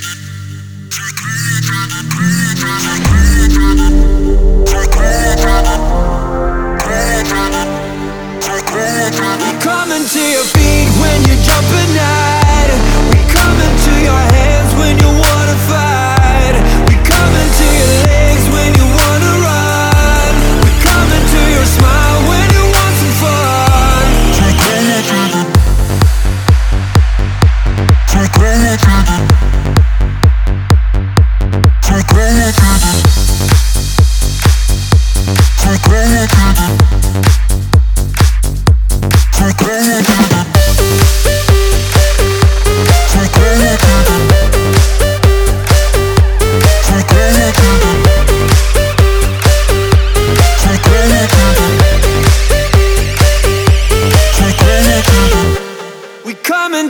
Take me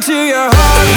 to your heart.